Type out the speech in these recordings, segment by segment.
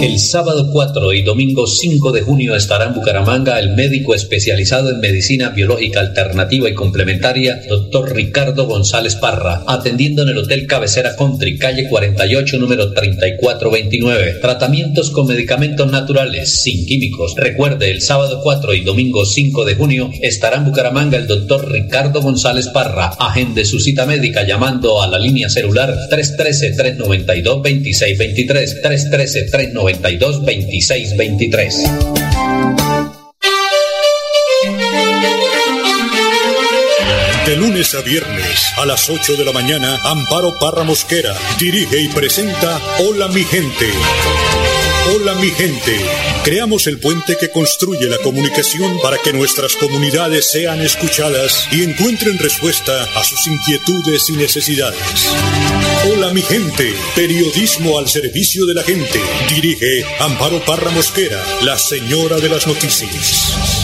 El sábado 4 y domingo 5 de junio estará en Bucaramanga el médico especializado en medicina biológica alternativa y complementaria, doctor Ricardo González Parra, atendiendo en el Hotel Cabecera Country, calle 48, número 3429. Tratamientos con medicamentos naturales, sin químicos. Recuerde, el sábado 4 y domingo 5 de junio estará en Bucaramanga el doctor Ricardo González Parra. Agende su cita médica llamando a la línea celular 313-392-2623. 313-392 92 26 23. De lunes a viernes a las 8 de la mañana, Amparo Parra Mosquera dirige y presenta Hola mi gente. Hola mi gente. Creamos el puente que construye la comunicación para que nuestras comunidades sean escuchadas y encuentren respuesta a sus inquietudes y necesidades. Hola mi gente. Periodismo al servicio de la gente. Dirige Amparo Parra Mosquera, la señora de las noticias.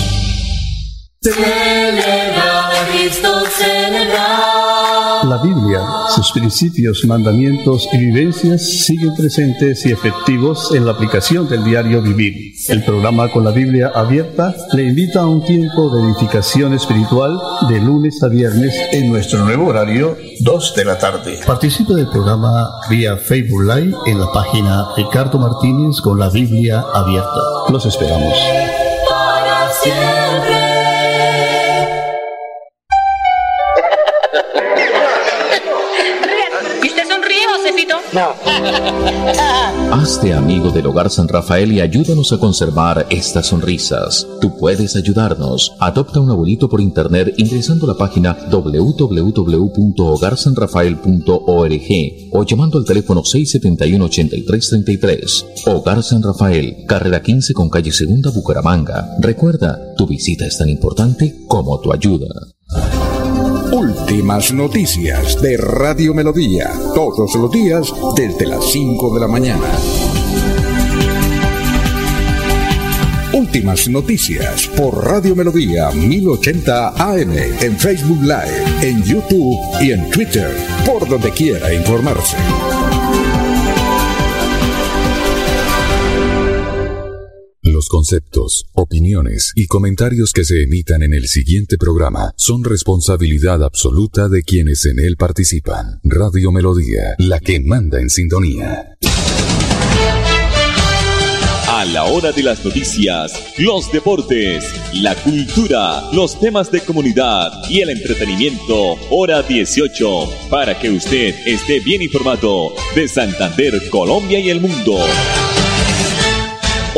La Biblia, sus principios, mandamientos y vivencias siguen presentes y efectivos en la aplicación del diario vivir. El programa con la Biblia abierta le invita a un tiempo de edificación espiritual de lunes a viernes en nuestro nuevo horario, 2 de la tarde. Participe del programa vía Facebook Live en la página Ricardo Martínez con la Biblia abierta. Los esperamos. Para siempre. Hazte amigo del Hogar San Rafael y ayúdanos a conservar estas sonrisas. Tú puedes ayudarnos. Adopta un abuelito por internet ingresando a la página www.hogarsanrafael.org o llamando al teléfono 671-8333. Hogar San Rafael, carrera 15 con calle Segunda, Bucaramanga. Recuerda, tu visita es tan importante como tu ayuda. Últimas noticias de Radio Melodía, todos los días desde las 5 de la mañana. Últimas noticias por Radio Melodía 1080 AM en Facebook Live, en YouTube y en Twitter, por donde quiera informarse. Conceptos, opiniones y comentarios que se emitan en el siguiente programa son responsabilidad absoluta de quienes en él participan. Radio Melodía, la que manda en sintonía. A la hora de las noticias, los deportes, la cultura, los temas de comunidad y el entretenimiento, hora 18, para que usted esté bien informado de Santander, Colombia y el mundo.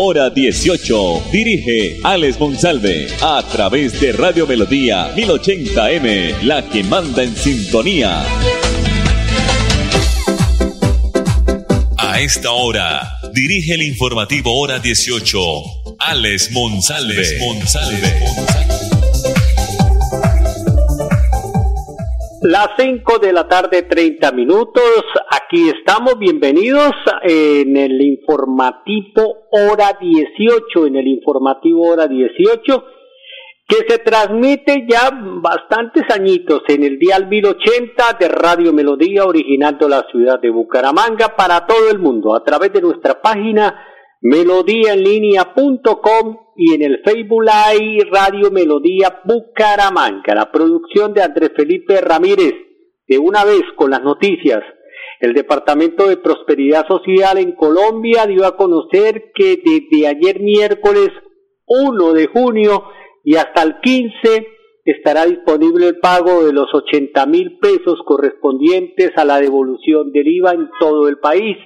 Hora 18. Dirige Alex Monsalve a través de Radio Melodía 1080M, la que manda en sintonía. A esta hora, dirige el informativo Hora 18, Alex Monsalve. Las 5 de la tarde, 30 minutos. Aquí estamos, bienvenidos en el informativo hora 18, en el informativo hora 18, que se transmite ya bastantes añitos en el día 1080 de Radio Melodía, originando la ciudad de Bucaramanga para todo el mundo, a través de nuestra página melodíaenlínea.com y en el Facebook Live Radio Melodía Bucaramanga. La producción de Andrés Felipe Ramírez. De una vez con las noticias. El Departamento de Prosperidad Social en Colombia dio a conocer que desde ayer miércoles 1 de junio y hasta el 15 estará disponible el pago de los 80 mil pesos correspondientes a la devolución del IVA en todo el país.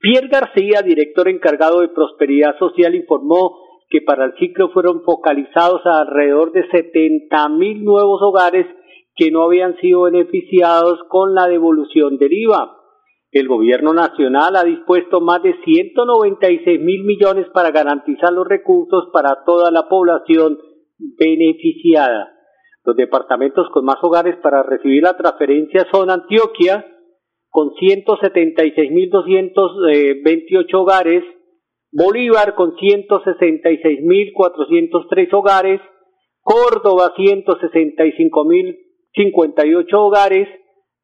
Pierre García, director encargado de Prosperidad Social, informó que para el ciclo fueron focalizados alrededor de 70 mil nuevos hogares que no habían sido beneficiados con la devolución del IVA. el gobierno nacional ha dispuesto más de 196 mil millones para garantizar los recursos para toda la población beneficiada. Los departamentos con más hogares para recibir la transferencia son Antioquia, con 176.228 hogares, Bolívar con 166.403 hogares, Córdoba 165.058 hogares,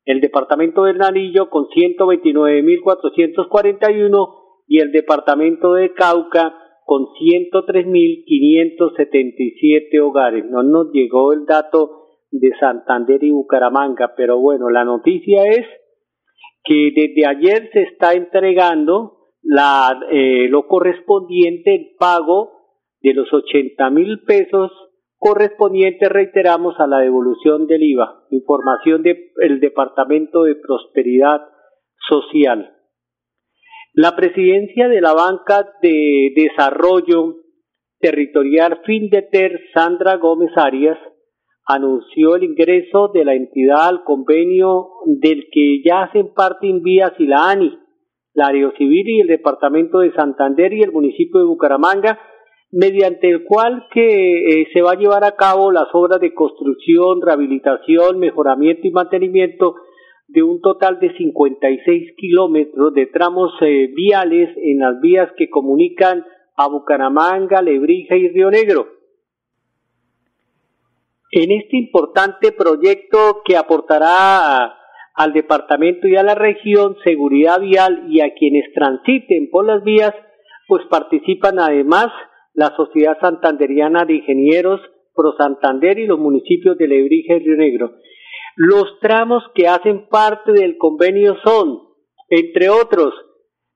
el departamento del Nanillo con 129.441 y el departamento de Cauca con 103.577 hogares. No nos llegó el dato de Santander y Bucaramanga, pero bueno, la noticia es que desde ayer se está entregando la, eh, lo correspondiente el pago de los 80 mil pesos correspondientes, reiteramos, a la devolución del IVA. Información del Departamento de Prosperidad Social. La presidencia de la Banca de Desarrollo Territorial Findeter, Sandra Gómez Arias, anunció el ingreso de la entidad al convenio del que ya hacen parte Invías y la ANI, la Aerocivil y el Departamento de Santander y el municipio de Bucaramanga, mediante el cual que eh, se va a llevar a cabo las obras de construcción, rehabilitación, mejoramiento y mantenimiento de un total de 56 kilómetros de tramos eh, viales en las vías que comunican a Bucaramanga, Lebrija y Río Negro. En este importante proyecto que aportará al departamento y a la región seguridad vial y a quienes transiten por las vías, pues participan además la Sociedad Santanderiana de Ingenieros Pro Santander y los municipios de Lebrija y Río Negro. Los tramos que hacen parte del convenio son, entre otros,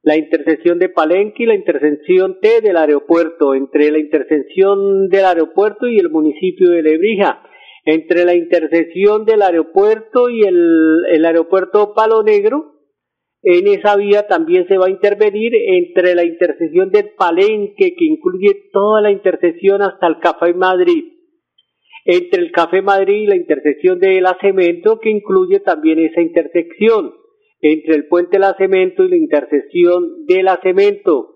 la intersección de Palenque y la intersección T del aeropuerto, entre la intersección del aeropuerto y el municipio de Lebrija, entre la intersección del aeropuerto y el, el aeropuerto Palo Negro, en esa vía también se va a intervenir entre la intersección del Palenque, que incluye toda la intersección hasta el Café Madrid, entre el Café Madrid y la intersección de la Cemento, que incluye también esa intersección, entre el Puente La Cemento y la intersección de la Cemento,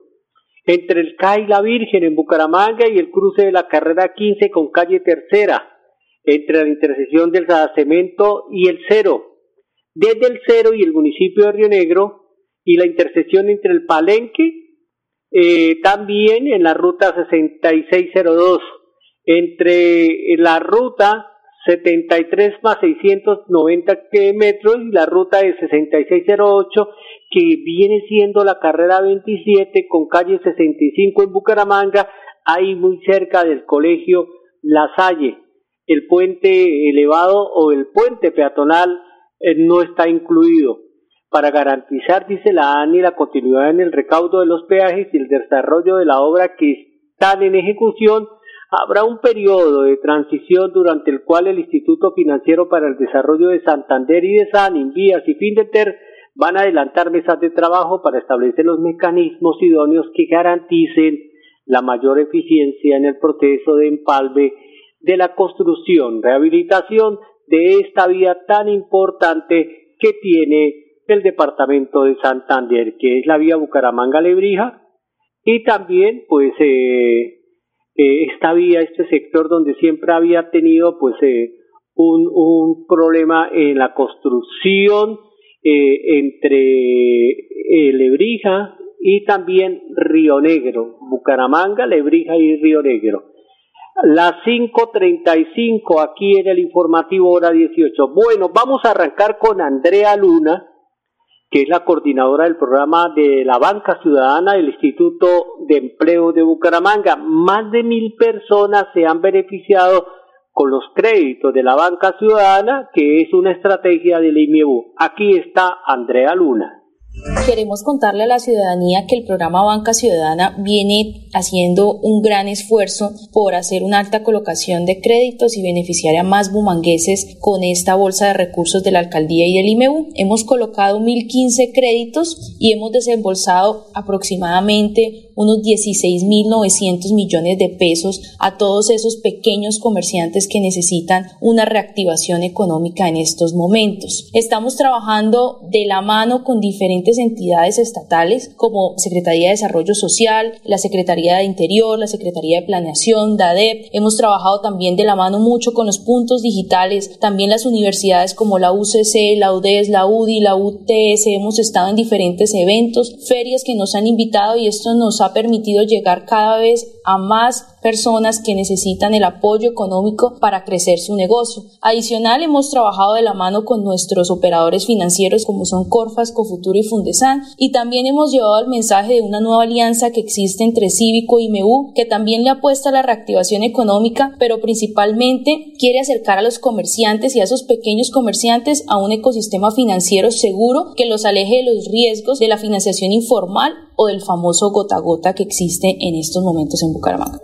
entre el CAI La Virgen en Bucaramanga y el cruce de la carrera 15 con calle Tercera, entre la intersección del Cemento y el Cero, desde el Cero y el municipio de Río Negro y la intersección entre el Palenque, eh, también en la ruta 6602, entre la ruta 73 más 690 metros y la ruta de 6608 que viene siendo la carrera 27 con calle 65 en Bucaramanga, ahí muy cerca del colegio La Salle. El puente elevado o el puente peatonal no está incluido. Para garantizar, dice la ANI, la continuidad en el recaudo de los peajes y el desarrollo de la obra que están en ejecución, habrá un periodo de transición durante el cual el Instituto Financiero para el Desarrollo de Santander y de SAN, Invías y Findeter van a adelantar mesas de trabajo para establecer los mecanismos idóneos que garanticen la mayor eficiencia en el proceso de empalme de la construcción, rehabilitación de esta vía tan importante que tiene el departamento de Santander, que es la vía Bucaramanga-Lebrija, y también pues eh, eh, esta vía, este sector donde siempre había tenido pues eh, un, un, problema en la construcción entre Lebrija y también Río Negro, Bucaramanga, Lebrija y Río Negro. Las 5.35 aquí en el informativo hora 18. Bueno, vamos a arrancar con Andrea Luna, que es la coordinadora del programa de la Banca Ciudadana del Instituto de Empleo de Bucaramanga. Más de mil personas se han beneficiado con los créditos de la Banca Ciudadana, que es una estrategia del IMEBU. Aquí está Andrea Luna. Queremos contarle a la ciudadanía que el programa Banca Ciudadana viene haciendo un gran esfuerzo por hacer una alta colocación de créditos y beneficiar a más bumangueses con esta bolsa de recursos de la alcaldía y del IMEU. Hemos colocado 1.015 créditos y hemos desembolsado aproximadamente unos 16.900 millones de pesos a todos esos pequeños comerciantes que necesitan una reactivación económica en estos momentos. Estamos trabajando de la mano con diferentes entidades estatales como Secretaría de Desarrollo Social, la Secretaría de Interior, la Secretaría de Planeación, DADEP. Hemos trabajado también de la mano mucho con los puntos digitales, también las universidades como la UCC, la UDES, la UDI, la UTS. Hemos estado en diferentes eventos, ferias que nos han invitado y esto nos ha permitido llegar cada vez a más personas que necesitan el apoyo económico para crecer su negocio. Adicional, hemos trabajado de la mano con nuestros operadores financieros como son Corfas, Cofuturo y Fundesan y también hemos llevado el mensaje de una nueva alianza que existe entre Cívico y MEU que también le apuesta a la reactivación económica, pero principalmente quiere acercar a los comerciantes y a esos pequeños comerciantes a un ecosistema financiero seguro que los aleje de los riesgos de la financiación informal o del famoso gota a gota que existe en estos momentos en Bucaramanga.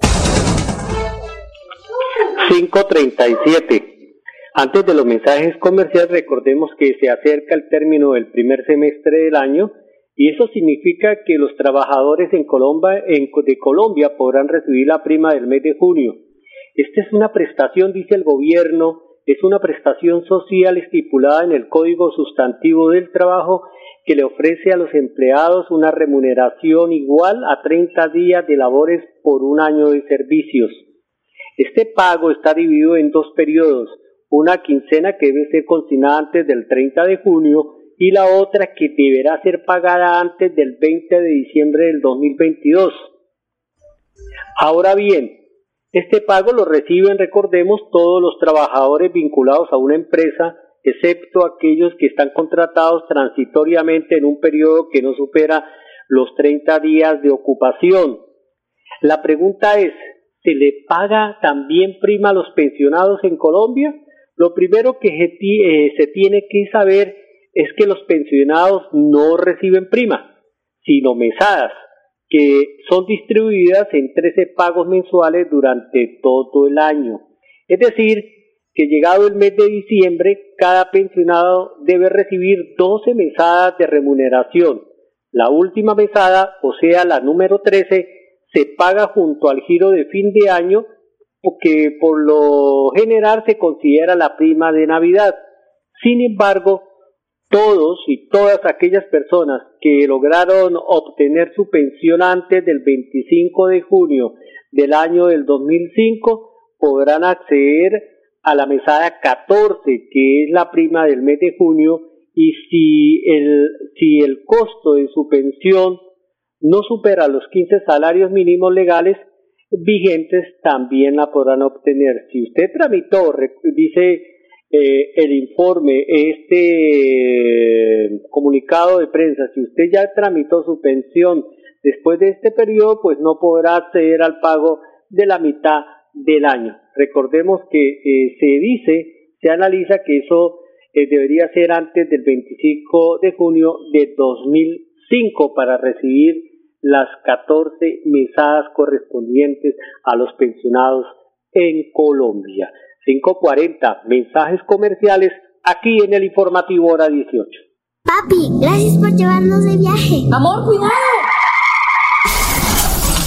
537. Antes de los mensajes comerciales, recordemos que se acerca el término del primer semestre del año y eso significa que los trabajadores en de Colombia podrán recibir la prima del mes de junio. Esta es una prestación, dice el gobierno, es una prestación social estipulada en el Código Sustantivo del Trabajo que le ofrece a los empleados una remuneración igual a 30 días de labores por un año de servicios. Este pago está dividido en dos periodos, una quincena que debe ser consignada antes del 30 de junio y la otra que deberá ser pagada antes del 20 de diciembre del 2022. Ahora bien, este pago lo reciben, recordemos, todos los trabajadores vinculados a una empresa, excepto aquellos que están contratados transitoriamente en un periodo que no supera los 30 días de ocupación. La pregunta es, ¿se le paga también prima a los pensionados en Colombia? Lo primero que eh, se tiene que saber es que los pensionados no reciben prima, sino mesadas, que son distribuidas en 13 pagos mensuales durante todo el año. Es decir, que llegado el mes de diciembre, cada pensionado debe recibir 12 mesadas de remuneración. La última mesada, o sea, la número 13, se paga junto al giro de fin de año, que por lo general se considera la prima de Navidad. Sin embargo, todos y todas aquellas personas que lograron obtener su pensión antes del 25 de junio del año del 2005 podrán acceder a la mesada 14, que es la prima del mes de junio, y si el, si el costo de su pensión no supera los 15 salarios mínimos legales vigentes, también la podrán obtener. Si usted tramitó, dice eh, el informe, este comunicado de prensa, si usted ya tramitó su pensión después de este periodo, pues no podrá acceder al pago de la mitad del año. Recordemos que eh, se dice, se analiza que eso eh, debería ser antes del 25 de junio de 2005 para recibir las 14 mesadas correspondientes a los pensionados en Colombia. 540 mensajes comerciales aquí en el informativo hora 18. Papi, gracias por llevarnos de viaje. Amor, cuidado.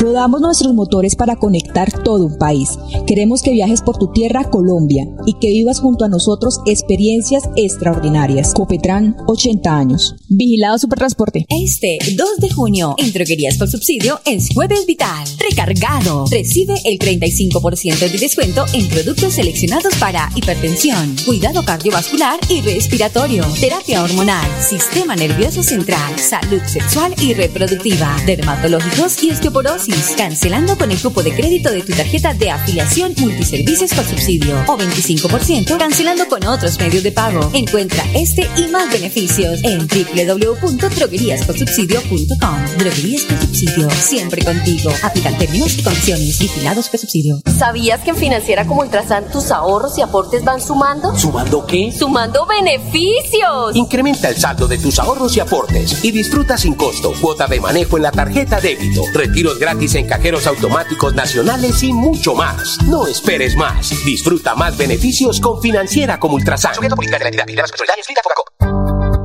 Rodamos nuestros motores para conectar todo un país. Queremos que viajes por tu tierra, Colombia, y que vivas junto a nosotros experiencias extraordinarias. Copetran, 80 años. Vigilado Supertransporte. Este 2 de junio, en droguerías por subsidio, es Jueves Vital. Recargado. Recibe el 35% de descuento en productos seleccionados para hipertensión, cuidado cardiovascular y respiratorio, terapia hormonal, sistema nervioso central, salud sexual y reproductiva, dermatológicos y osteoporosis cancelando con el cupo de crédito de tu tarjeta de afiliación multiservicios con subsidio o 25% cancelando con otros medios de pago. Encuentra este y más beneficios en www.drogueríasconsubsidio.com. Droguerías con subsidio, siempre contigo. Aplican términos y condiciones. Vigilados con subsidio. ¿Sabías que en Financiera como Ultrasan tus ahorros y aportes van sumando? ¿Sumando qué? ¡Sumando beneficios! Incrementa el saldo de tus ahorros y aportes y disfruta sin costo cuota de manejo en la tarjeta débito, retiros gratis en cajeros automáticos nacionales y mucho más. No esperes más. Disfruta más beneficios con Financiera como Ultrasan.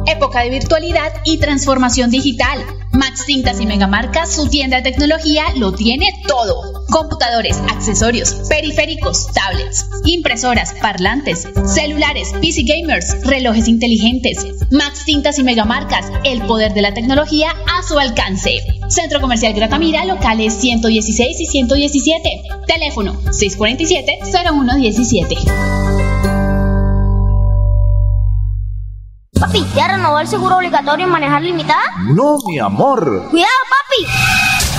Época de virtualidad y transformación digital. Max Tintas y Megamarcas, su tienda de tecnología, lo tiene todo. Computadores, accesorios, periféricos, tablets, impresoras, parlantes, celulares, PC gamers, relojes inteligentes. Max Tintas y Megamarcas, el poder de la tecnología a su alcance. Centro Comercial Gratamira, locales 116 y 117. Teléfono 647-0117. Papi, ¿ya renovó el seguro obligatorio en manejar limitada? No, mi amor. ¡Cuidado, papi!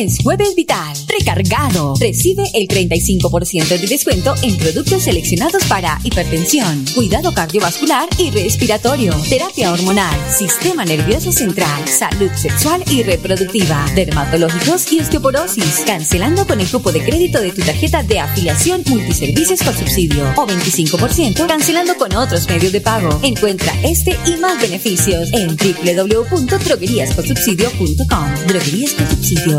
es Jueves Vital. Recargado. Recibe el 35% de descuento en productos seleccionados para hipertensión, cuidado cardiovascular y respiratorio, terapia hormonal, sistema nervioso central, salud sexual y reproductiva, dermatológicos y osteoporosis. Cancelando con el cupo de crédito de tu tarjeta de afiliación multiservicios con subsidio o 25% cancelando con otros medios de pago. Encuentra este y más beneficios en www.drogueríasconsubsidio.com. Droguerías con subsidio,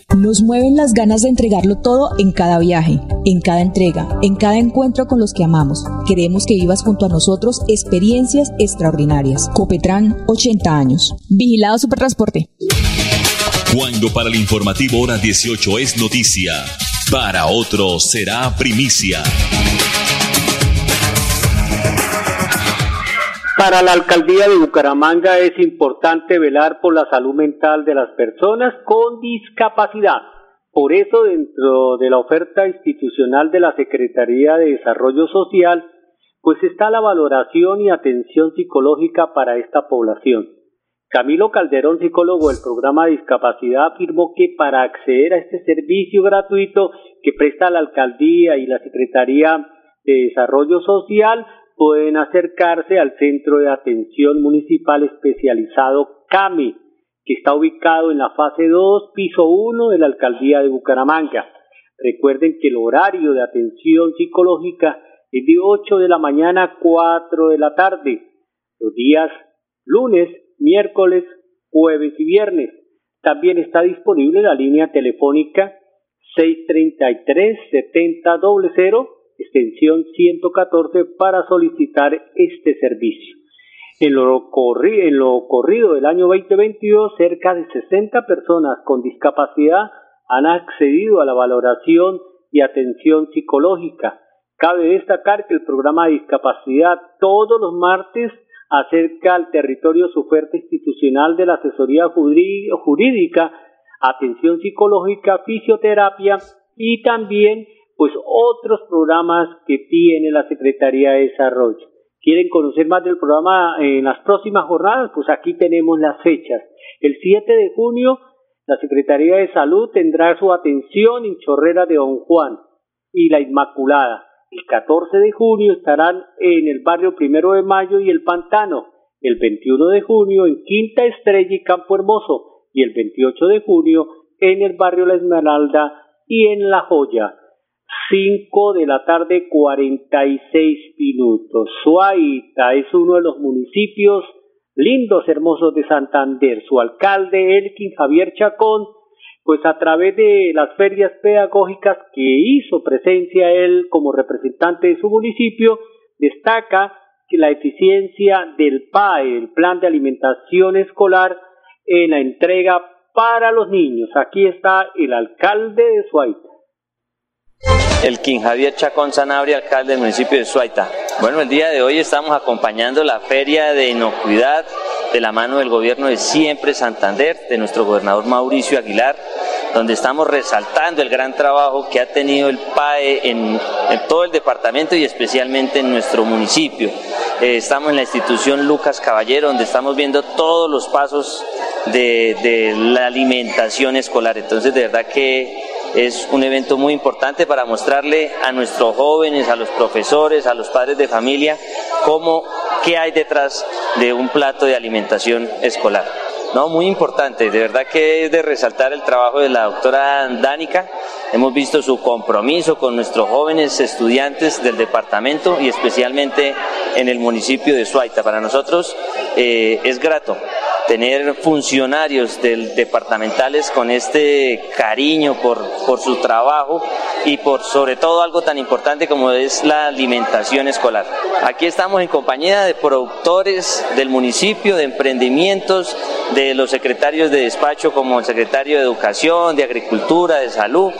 Nos mueven las ganas de entregarlo todo en cada viaje, en cada entrega, en cada encuentro con los que amamos. Queremos que vivas junto a nosotros experiencias extraordinarias. Copetran, 80 años. Vigilado Supertransporte. Cuando para el informativo hora 18 es noticia, para otro será primicia. Para la alcaldía de Bucaramanga es importante velar por la salud mental de las personas con discapacidad. Por eso, dentro de la oferta institucional de la Secretaría de Desarrollo Social, pues está la valoración y atención psicológica para esta población. Camilo Calderón, psicólogo del programa de discapacidad, afirmó que para acceder a este servicio gratuito que presta la alcaldía y la Secretaría de Desarrollo Social, pueden acercarse al Centro de Atención Municipal Especializado CAMI, que está ubicado en la fase 2, piso 1 de la Alcaldía de Bucaramanga. Recuerden que el horario de atención psicológica es de 8 de la mañana a 4 de la tarde, los días lunes, miércoles, jueves y viernes. También está disponible la línea telefónica 633-7000 extensión 114 para solicitar este servicio. En lo, corri del año 2022, cerca de 60 personas con discapacidad han accedido a la valoración y atención psicológica. Cabe destacar que el programa de discapacidad todos los martes acerca al territorio su oferta institucional de la asesoría jurídica, atención psicológica, fisioterapia y también pues otros programas que tiene la Secretaría de Desarrollo. ¿Quieren conocer más del programa en las próximas jornadas? Pues aquí tenemos las fechas. El 7 de junio, la Secretaría de Salud tendrá su atención en Chorrera de Don Juan y La Inmaculada. El 14 de junio estarán en el barrio Primero de Mayo y El Pantano. El 21 de junio en Quinta Estrella y Campo Hermoso. Y el 28 de junio en el barrio La Esmeralda y en La Joya. 5 de la tarde 46 minutos. Suaita es uno de los municipios lindos, hermosos de Santander. Su alcalde, Elkin Javier Chacón, pues a través de las ferias pedagógicas que hizo presencia él como representante de su municipio, destaca que la eficiencia del PAE, el Plan de Alimentación Escolar, en la entrega para los niños. Aquí está el alcalde de Suaita. El Quin Javier Chacón Sanabria, alcalde del municipio de Suaita. Bueno, el día de hoy estamos acompañando la feria de inocuidad de la mano del gobierno de Siempre Santander, de nuestro gobernador Mauricio Aguilar, donde estamos resaltando el gran trabajo que ha tenido el PAE en, todo el departamento y especialmente en nuestro municipio. Eh, estamos en la institución Lucas Caballero, donde estamos viendo todos los pasos de, de la alimentación escolar. Entonces, de verdad que es un evento muy importante para mostrarle a nuestros jóvenes, a los profesores, a los padres de familia, cómo, qué hay detrás de un plato de alimentación escolar. No, muy importante, de verdad que es de resaltar el trabajo de la doctora Dánica. Hemos visto su compromiso con nuestros jóvenes estudiantes del departamento y especialmente en el municipio de Suaita. Para nosotros eh, es grato tener funcionarios departamentales con este cariño por, por su trabajo y por sobre todo algo tan importante como es la alimentación escolar. Aquí estamos en compañía de productores del municipio, de emprendimientos, de los secretarios de despacho como el secretario de Educación, de Agricultura, de Salud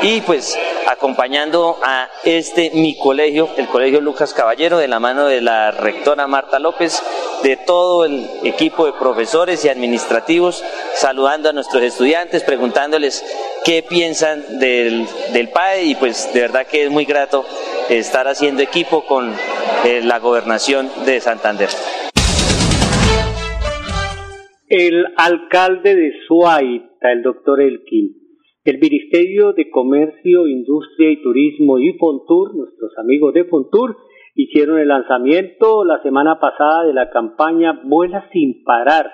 y pues acompañando a este mi colegio, el Colegio Lucas Caballero, de la mano de la rectora Marta López, de todo el equipo de profesores y administrativos, saludando a nuestros estudiantes, preguntándoles qué piensan del, del PAE y pues de verdad que es muy grato estar haciendo equipo con eh, la gobernación de Santander. El alcalde de Suaita, el doctor Elkin, el Ministerio de Comercio, Industria y Turismo y Fontur, nuestros amigos de Fontur, hicieron el lanzamiento la semana pasada de la campaña Vuela sin parar,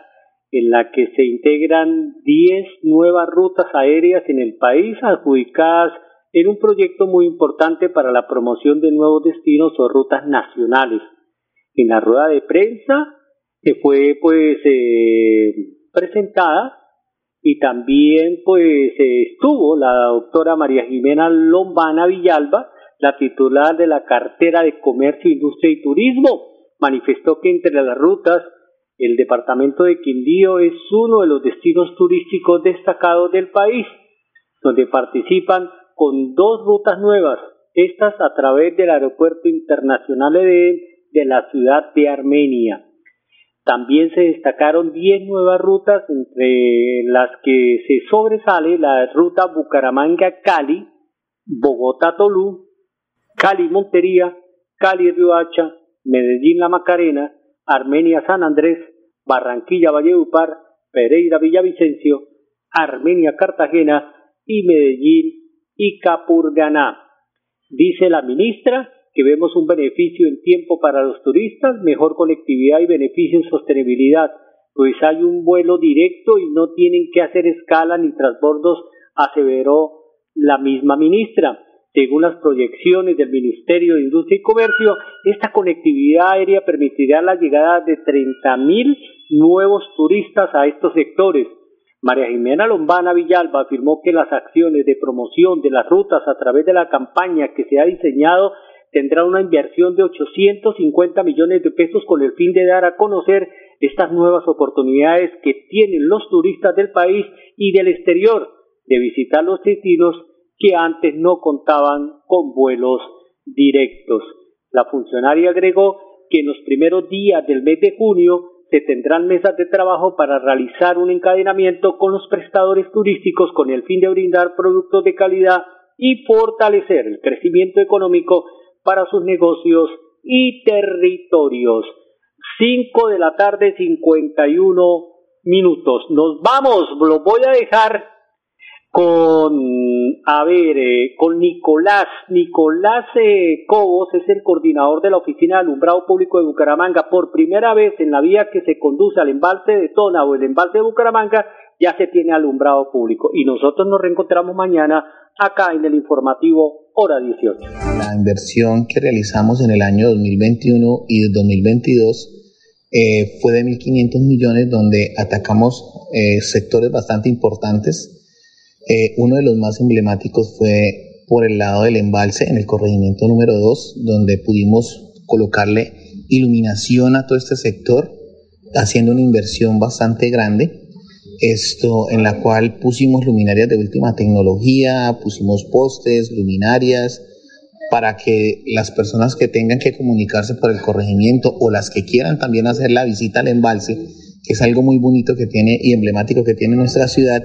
en la que se integran 10 nuevas rutas aéreas en el país adjudicadas en un proyecto muy importante para la promoción de nuevos destinos o rutas nacionales. En la rueda de prensa que fue pues eh, presentada y también pues estuvo la doctora María Jimena Lombana Villalba, la titular de la cartera de Comercio, Industria y Turismo, manifestó que entre las rutas el departamento de Quindío es uno de los destinos turísticos destacados del país, donde participan con dos rutas nuevas, estas a través del Aeropuerto Internacional de, de la ciudad de Armenia. También se destacaron 10 nuevas rutas, entre las que se sobresale la ruta Bucaramanga-Cali, Bogotá-Tolú, Cali-Montería, Cali-Riohacha, Medellín-La Macarena, Armenia-San Andrés, Barranquilla-Valledupar, Pereira-Villavicencio, Armenia-Cartagena y Medellín y Capurganá. Dice la ministra que vemos un beneficio en tiempo para los turistas, mejor conectividad y beneficio en sostenibilidad, pues hay un vuelo directo y no tienen que hacer escala ni transbordos, aseveró la misma ministra. Según las proyecciones del Ministerio de Industria y Comercio, esta conectividad aérea permitirá la llegada de 30.000 nuevos turistas a estos sectores. María Jimena Lombana Villalba afirmó que las acciones de promoción de las rutas a través de la campaña que se ha diseñado tendrá una inversión de 850 millones de pesos con el fin de dar a conocer estas nuevas oportunidades que tienen los turistas del país y del exterior de visitar los destinos que antes no contaban con vuelos directos. La funcionaria agregó que en los primeros días del mes de junio se tendrán mesas de trabajo para realizar un encadenamiento con los prestadores turísticos con el fin de brindar productos de calidad y fortalecer el crecimiento económico para sus negocios y territorios. 5 de la tarde, 51 minutos. Nos vamos, lo voy a dejar con, a ver, eh, con Nicolás. Nicolás eh, Cobos es el coordinador de la Oficina de Alumbrado Público de Bucaramanga. Por primera vez en la vía que se conduce al embalse de Tona o el embalse de Bucaramanga, ya se tiene alumbrado público. Y nosotros nos reencontramos mañana acá en el informativo Hora 18. La inversión que realizamos en el año 2021 y 2022 eh, fue de 1.500 millones donde atacamos eh, sectores bastante importantes. Eh, uno de los más emblemáticos fue por el lado del embalse en el corregimiento número 2 donde pudimos colocarle iluminación a todo este sector haciendo una inversión bastante grande. Esto en la cual pusimos luminarias de última tecnología, pusimos postes, luminarias, para que las personas que tengan que comunicarse por el corregimiento o las que quieran también hacer la visita al embalse, que es algo muy bonito que tiene y emblemático que tiene nuestra ciudad,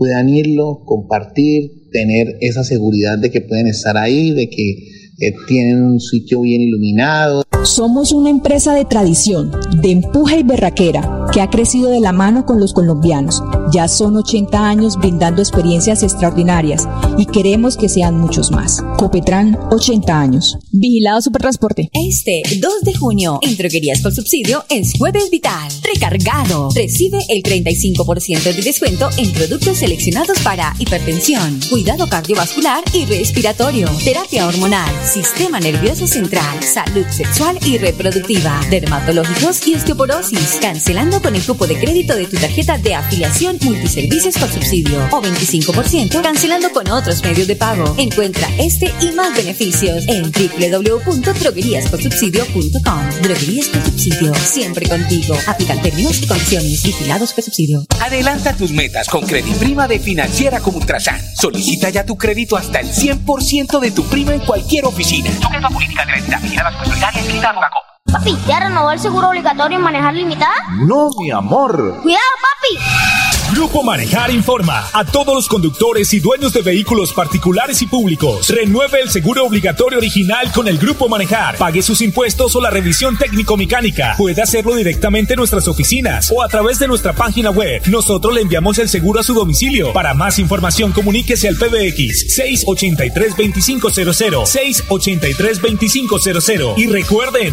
puedan irlo, compartir, tener esa seguridad de que pueden estar ahí, de que eh, tienen un sitio bien iluminado. Somos una empresa de tradición, de empuje y berraquera, que ha crecido de la mano con los colombianos. Ya son 80 años brindando experiencias extraordinarias y queremos que sean muchos más. Copetran, 80 años. Vigilado Supertransporte. Este 2 de junio, en Droguerías por Subsidio, es Jueves Vital. Recargado. Recibe el 35% de descuento en productos seleccionados para hipertensión, cuidado cardiovascular y respiratorio, terapia hormonal, sistema nervioso central, salud sexual y reproductiva, dermatológicos y osteoporosis, cancelando con el cupo de crédito de tu tarjeta de afiliación multiservicios por subsidio o 25% cancelando con otros medios de pago. Encuentra este y más beneficios en www.drogueríascorsubsidio.com. Droguerías por subsidio, siempre contigo. Aplican términos y condiciones vigilados por subsidio. Adelanta tus metas con Prima de Financiera como Ultrasan. Solicita ya tu crédito hasta el 100% de tu prima en cualquier oficina. Sujeto a política de la entidad vigilada Papi, ¿ya renovó el seguro obligatorio en manejar limitada? No, mi amor. ¡Cuidado, papi! Grupo Manejar informa a todos los conductores y dueños de vehículos particulares y públicos. Renueve el seguro obligatorio original con el Grupo Manejar. Pague sus impuestos o la revisión técnico-mecánica. Puede hacerlo directamente en nuestras oficinas o a través de nuestra página web. Nosotros le enviamos el seguro a su domicilio. Para más información, comuníquese al PBX 683-2500. 683-2500. Y recuerden,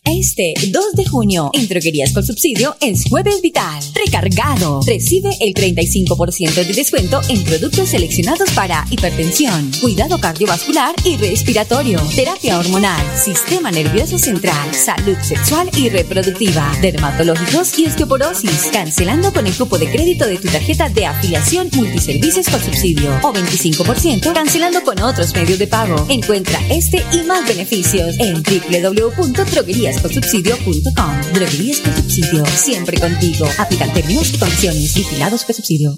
Este 2 de junio, en Droguerías con Subsidio, es Jueves Vital. Recargado. Recibe el 35% de descuento en productos seleccionados para hipertensión, cuidado cardiovascular y respiratorio, terapia hormonal, sistema nervioso central, salud sexual y reproductiva, dermatológicos y osteoporosis, cancelando con el cupo de crédito de tu tarjeta de afiliación multiservicios con subsidio o 25% cancelando con otros medios de pago. Encuentra este y más beneficios en www.drogueríasconsubsidio.com. Droguerías subsidio, siempre contigo. Aplican términos y condiciones vigilados subsidio.